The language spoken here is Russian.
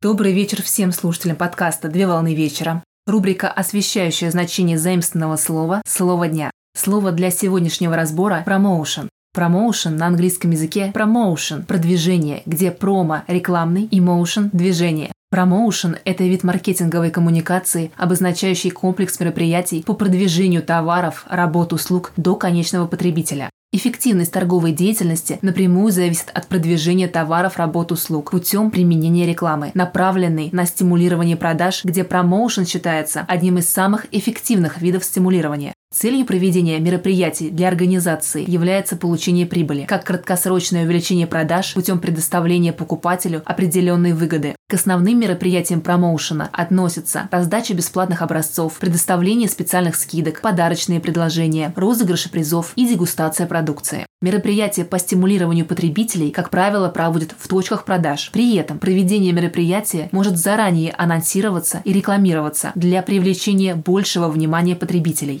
Добрый вечер всем слушателям подкаста «Две волны вечера». Рубрика, освещающая значение заимственного слова «Слово дня». Слово для сегодняшнего разбора – «промоушен». Промоушен на английском языке – промоушен – продвижение, где промо – рекламный и моушен – движение. Промоушен – это вид маркетинговой коммуникации, обозначающий комплекс мероприятий по продвижению товаров, работ, услуг до конечного потребителя. Эффективность торговой деятельности напрямую зависит от продвижения товаров, работ, услуг путем применения рекламы, направленной на стимулирование продаж, где промоушен считается одним из самых эффективных видов стимулирования. Целью проведения мероприятий для организации является получение прибыли, как краткосрочное увеличение продаж путем предоставления покупателю определенной выгоды. К основным мероприятиям промоушена относятся раздача бесплатных образцов, предоставление специальных скидок, подарочные предложения, розыгрыши призов и дегустация продукции. Мероприятия по стимулированию потребителей, как правило, проводят в точках продаж. При этом проведение мероприятия может заранее анонсироваться и рекламироваться для привлечения большего внимания потребителей.